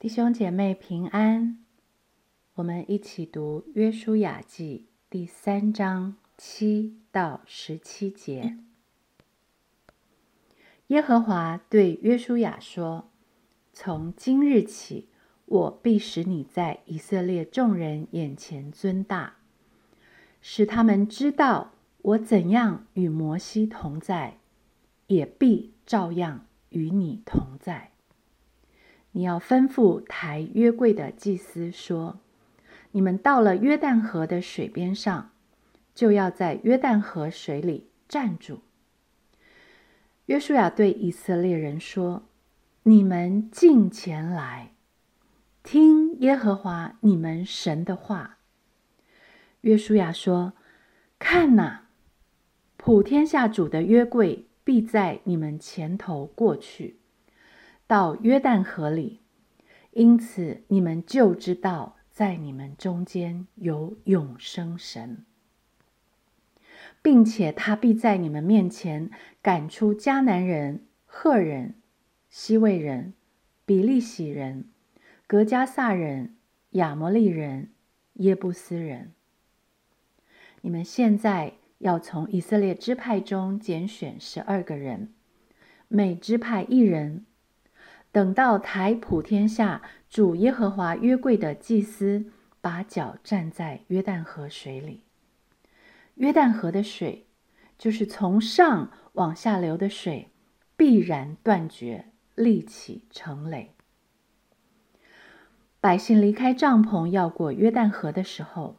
弟兄姐妹平安，我们一起读《约书亚记》第三章七到十七节。耶和华对约书亚说：“从今日起，我必使你在以色列众人眼前尊大，使他们知道我怎样与摩西同在，也必照样与你同在。”你要吩咐抬约柜的祭司说：“你们到了约旦河的水边上，就要在约旦河水里站住。”约书亚对以色列人说：“你们进前来，听耶和华你们神的话。”约书亚说：“看哪，普天下主的约柜必在你们前头过去。”到约旦河里，因此你们就知道，在你们中间有永生神，并且他必在你们面前赶出迦南人、赫人、西魏人、比利洗人、格加萨人、亚摩利人、耶布斯人。你们现在要从以色列支派中拣选十二个人，每支派一人。等到台普天下主耶和华约柜的祭司把脚站在约旦河水里，约旦河的水就是从上往下流的水，必然断绝，立起成垒。百姓离开帐篷要过约旦河的时候，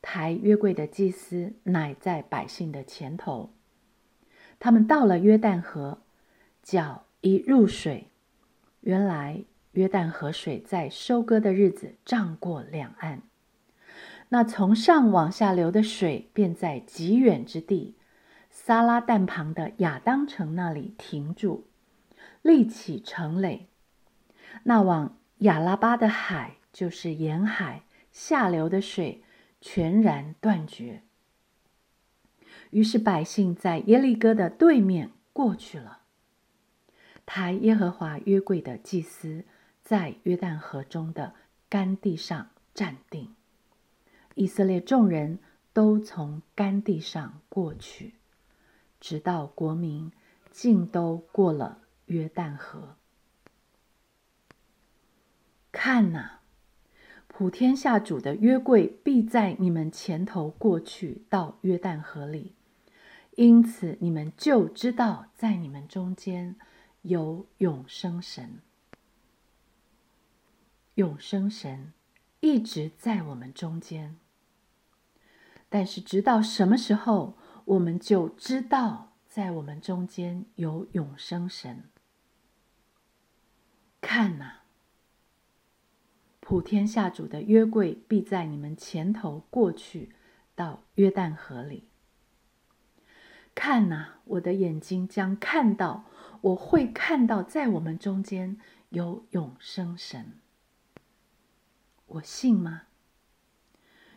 抬约柜的祭司乃在百姓的前头。他们到了约旦河，脚一入水。原来约旦河水在收割的日子涨过两岸，那从上往下流的水便在极远之地撒拉旦旁的亚当城那里停住，立起城垒。那往亚拉巴的海，就是沿海下流的水全然断绝。于是百姓在耶利哥的对面过去了。抬耶和华约柜的祭司在约旦河中的干地上站定，以色列众人都从干地上过去，直到国民尽都过了约旦河。看哪，普天下主的约柜必在你们前头过去到约旦河里，因此你们就知道在你们中间。有永生神，永生神一直在我们中间。但是，直到什么时候，我们就知道在我们中间有永生神？看呐，普天下主的约柜必在你们前头过去到约旦河里。看呐，我的眼睛将看到。我会看到，在我们中间有永生神。我信吗？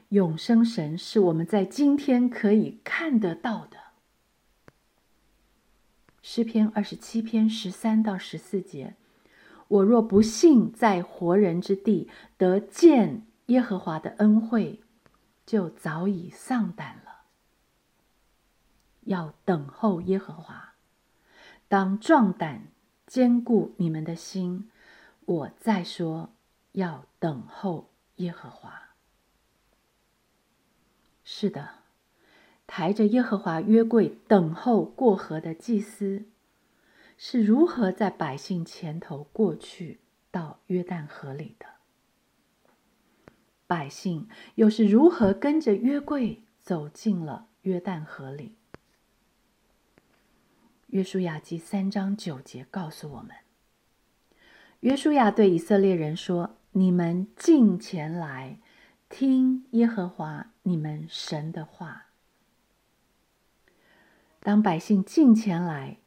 永生神是我们在今天可以看得到的。诗篇二十七篇十三到十四节：我若不信，在活人之地得见耶和华的恩惠，就早已丧胆了。要等候耶和华。当壮胆，坚固你们的心。我再说，要等候耶和华。是的，抬着耶和华约柜等候过河的祭司，是如何在百姓前头过去到约旦河里的？百姓又是如何跟着约柜走进了约旦河里？约书亚记三章九节告诉我们：约书亚对以色列人说：“你们进前来，听耶和华你们神的话。”当百姓进前来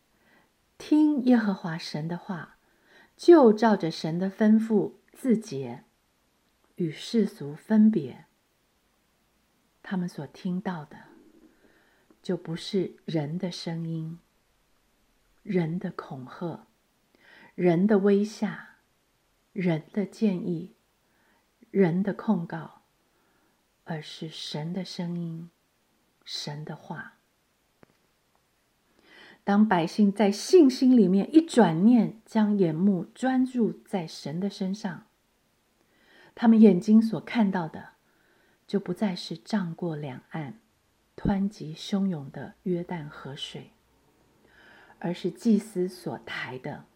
听耶和华神的话，就照着神的吩咐自洁，与世俗分别。他们所听到的，就不是人的声音。人的恐吓，人的威吓，人的建议、人的控告，而是神的声音、神的话。当百姓在信心里面一转念，将眼目专注在神的身上，他们眼睛所看到的，就不再是涨过两岸、湍急汹涌的约旦河水，而是祭司所抬的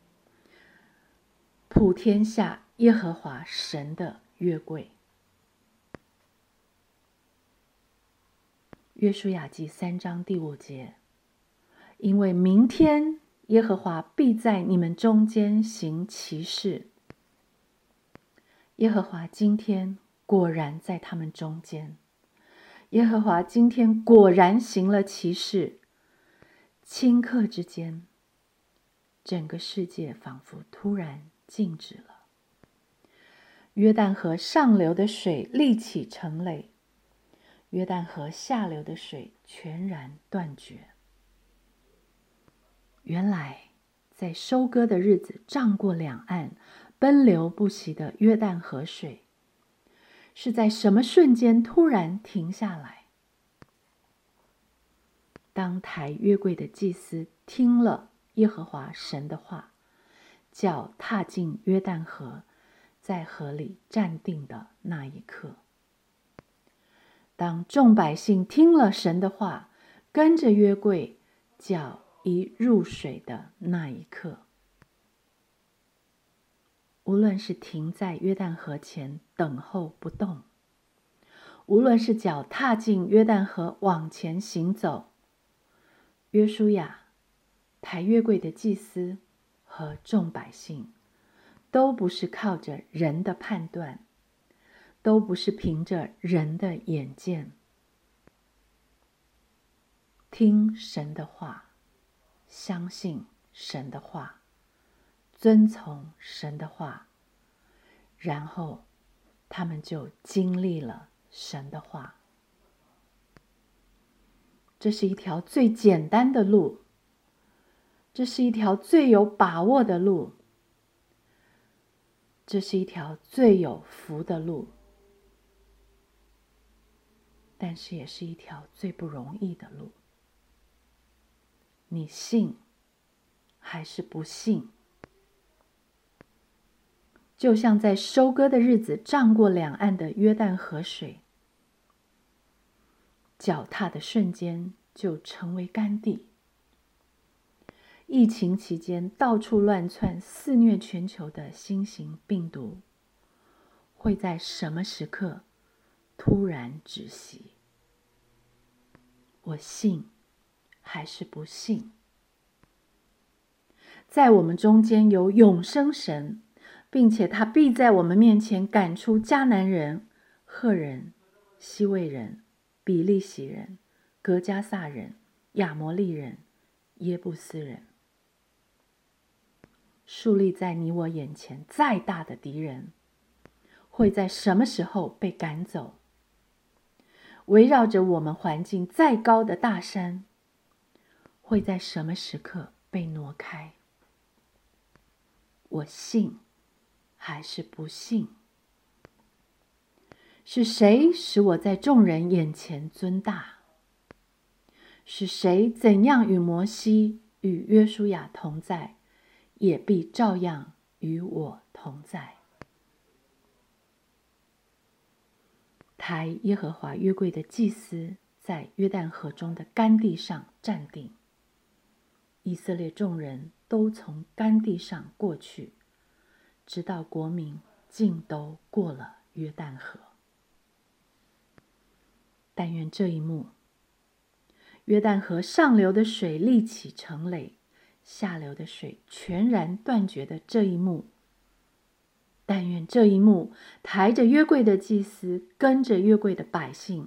普天下耶和华神的约柜。约书亚记三章第五节。因为明天耶和华必在你们中间行奇事。耶和华今天果然在他们中间，耶和华今天果然行了奇事。顷刻之间，整个世界仿佛突然静止了。约旦河上流的水立起成垒，约旦河下流的水全然断绝。原来，在收割的日子，涨过两岸、奔流不息的约旦河水，是在什么瞬间突然停下来？当抬约柜的祭司听了耶和华神的话，脚踏进约旦河，在河里站定的那一刻；当众百姓听了神的话，跟着约柜脚。一入水的那一刻，无论是停在约旦河前等候不动，无论是脚踏进约旦河往前行走，约书亚、抬约柜的祭司和众百姓，都不是靠着人的判断，都不是凭着人的眼见，听神的话。相信神的话，遵从神的话，然后他们就经历了神的话。这是一条最简单的路，这是一条最有把握的路，这是一条最有福的路，但是也是一条最不容易的路。你信还是不信？就像在收割的日子，涨过两岸的约旦河水，脚踏的瞬间就成为干地。疫情期间到处乱窜、肆虐全球的新型病毒，会在什么时刻突然止息？我信。还是不信，在我们中间有永生神，并且他必在我们面前赶出迦南人、赫人、西魏人、比利洗人、格加萨人、亚摩利人、耶布斯人，树立在你我眼前再大的敌人，会在什么时候被赶走？围绕着我们环境再高的大山。会在什么时刻被挪开？我信还是不信？是谁使我在众人眼前尊大？是谁怎样与摩西与约书亚同在，也必照样与我同在。抬耶和华约柜的祭司在约旦河中的干地上站定。以色列众人都从干地上过去，直到国民尽都过了约旦河。但愿这一幕，约旦河上流的水立起成垒，下流的水全然断绝的这一幕，但愿这一幕，抬着约柜的祭司，跟着约柜的百姓，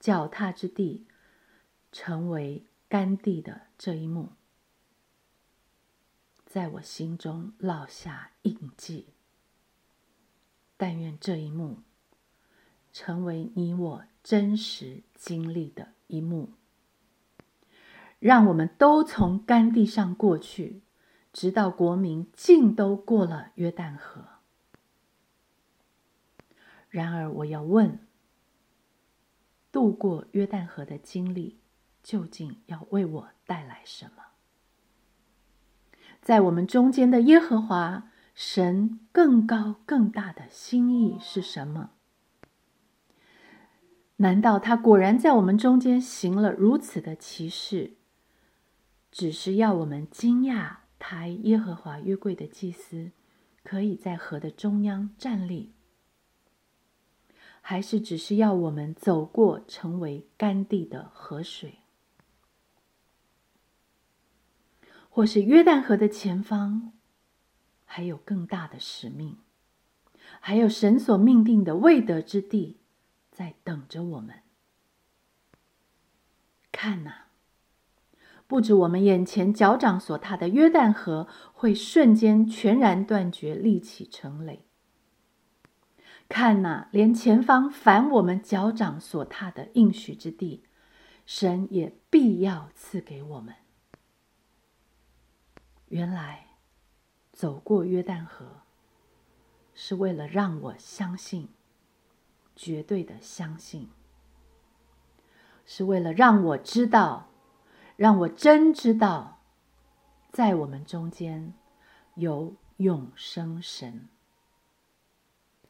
脚踏之地成为干地的这一幕。在我心中烙下印记。但愿这一幕成为你我真实经历的一幕，让我们都从干地上过去，直到国民尽都过了约旦河。然而，我要问：渡过约旦河的经历，究竟要为我带来什么？在我们中间的耶和华，神更高更大的心意是什么？难道他果然在我们中间行了如此的奇事，只是要我们惊讶抬耶和华约柜的祭司可以在河的中央站立，还是只是要我们走过成为干地的河水，或是约旦河的前方还有更大的使命，还有神所命定的未得之地？在等着我们。看呐，不止我们眼前脚掌所踏的约旦河会瞬间全然断绝，立起成垒。看呐，连前方凡我们脚掌所踏的应许之地，神也必要赐给我们。原来走过约旦河，是为了让我相信。绝对的相信，是为了让我知道，让我真知道，在我们中间有永生神。